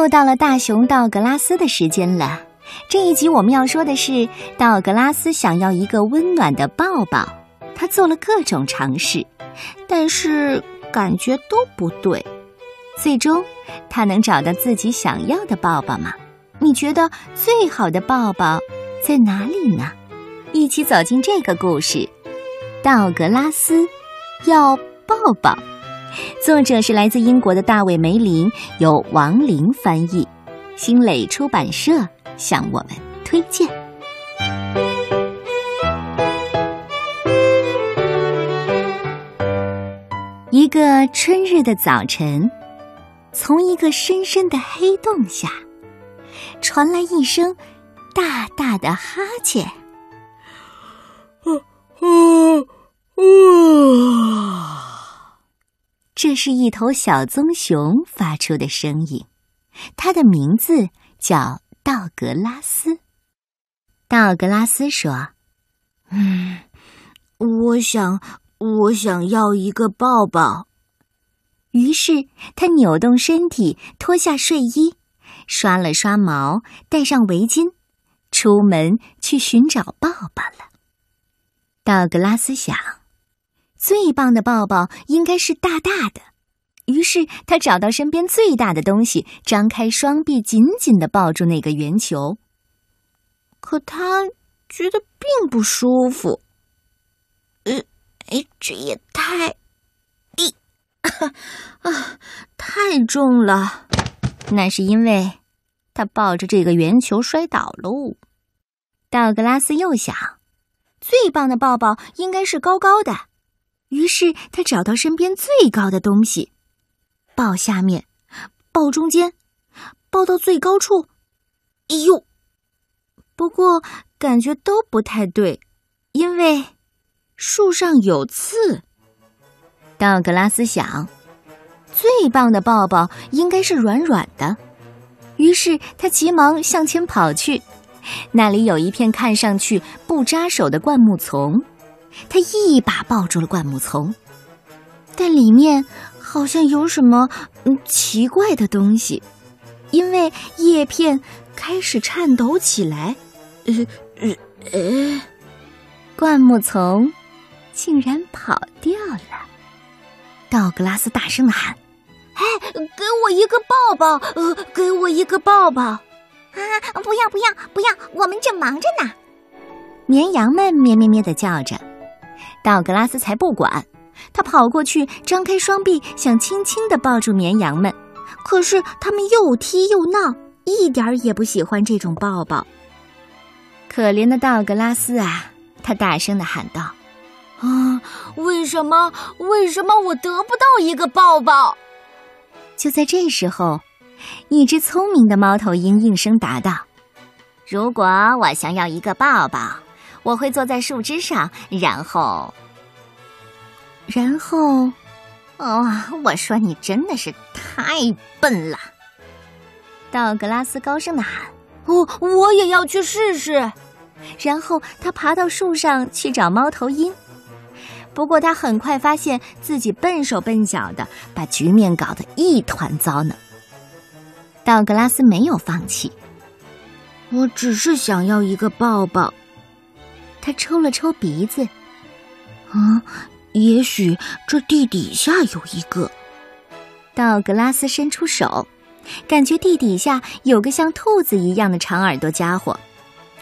又到了大熊道格拉斯的时间了。这一集我们要说的是，道格拉斯想要一个温暖的抱抱，他做了各种尝试，但是感觉都不对。最终，他能找到自己想要的抱抱吗？你觉得最好的抱抱在哪里呢？一起走进这个故事，《道格拉斯要抱抱》。作者是来自英国的大卫·梅林，由王林翻译，新蕾出版社向我们推荐。一个春日的早晨，从一个深深的黑洞下传来一声大大的哈欠。这是一头小棕熊发出的声音，它的名字叫道格拉斯。道格拉斯说：“嗯，我想，我想要一个抱抱。”于是他扭动身体，脱下睡衣，刷了刷毛，戴上围巾，出门去寻找抱抱了。道格拉斯想。最棒的抱抱应该是大大的，于是他找到身边最大的东西，张开双臂，紧紧的抱住那个圆球。可他觉得并不舒服。呃，哎，这也太……咦，啊，太重了！那是因为他抱着这个圆球摔倒喽。道格拉斯又想，最棒的抱抱应该是高高的。于是他找到身边最高的东西，抱下面，抱中间，抱到最高处。哎呦！不过感觉都不太对，因为树上有刺。道格拉斯想，最棒的抱抱应该是软软的。于是他急忙向前跑去，那里有一片看上去不扎手的灌木丛。他一把抱住了灌木丛，但里面好像有什么嗯奇怪的东西，因为叶片开始颤抖起来。呃呃呃，灌木丛竟然跑掉了！道格拉斯大声的喊：“哎，给我一个抱抱！呃，给我一个抱抱！啊，不要不要不要，我们正忙着呢！”绵羊们咩咩咩的叫着。道格拉斯才不管，他跑过去，张开双臂，想轻轻的抱住绵羊们。可是他们又踢又闹，一点儿也不喜欢这种抱抱。可怜的道格拉斯啊，他大声的喊道：“啊，为什么？为什么我得不到一个抱抱？”就在这时候，一只聪明的猫头鹰应声答道：“如果我想要一个抱抱。”我会坐在树枝上，然后，然后，哦，我说你真的是太笨了。道格拉斯高声的喊：“哦我也要去试试。”然后他爬到树上去找猫头鹰。不过他很快发现自己笨手笨脚的，把局面搞得一团糟呢。道格拉斯没有放弃，我只是想要一个抱抱。他抽了抽鼻子，啊，也许这地底下有一个。道格拉斯伸出手，感觉地底下有个像兔子一样的长耳朵家伙。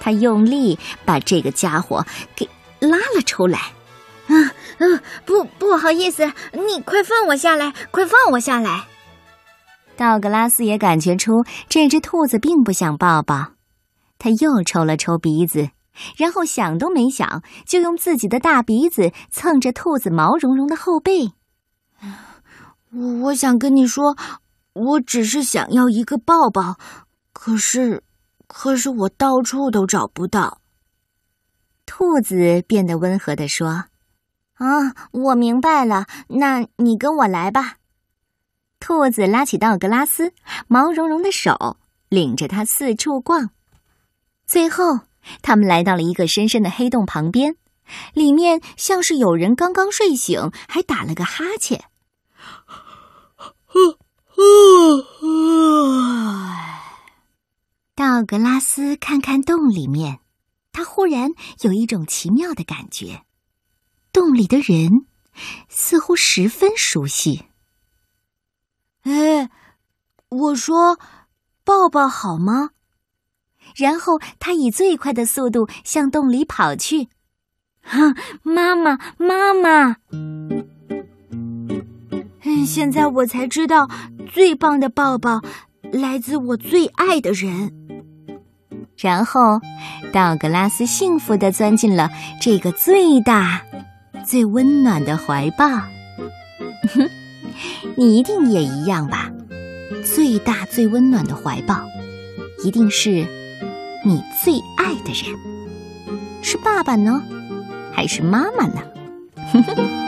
他用力把这个家伙给拉了出来。啊，啊，不，不好意思，你快放我下来，快放我下来。道格拉斯也感觉出这只兔子并不想抱抱，他又抽了抽鼻子。然后想都没想，就用自己的大鼻子蹭着兔子毛茸茸的后背。我我想跟你说，我只是想要一个抱抱，可是，可是我到处都找不到。兔子变得温和地说：“啊，我明白了，那你跟我来吧。”兔子拉起道格拉斯毛茸茸的手，领着他四处逛，最后。他们来到了一个深深的黑洞旁边，里面像是有人刚刚睡醒，还打了个哈欠。道格拉斯看看洞里面，他忽然有一种奇妙的感觉，洞里的人似乎十分熟悉。哎，我说，抱抱好吗？然后他以最快的速度向洞里跑去。哈，妈妈，妈妈！嗯现在我才知道，最棒的抱抱来自我最爱的人。然后，道格拉斯幸福的钻进了这个最大、最温暖的怀抱。哼，你一定也一样吧？最大、最温暖的怀抱，一定是你最爱的人。是爸爸呢，还是妈妈呢？哼哼。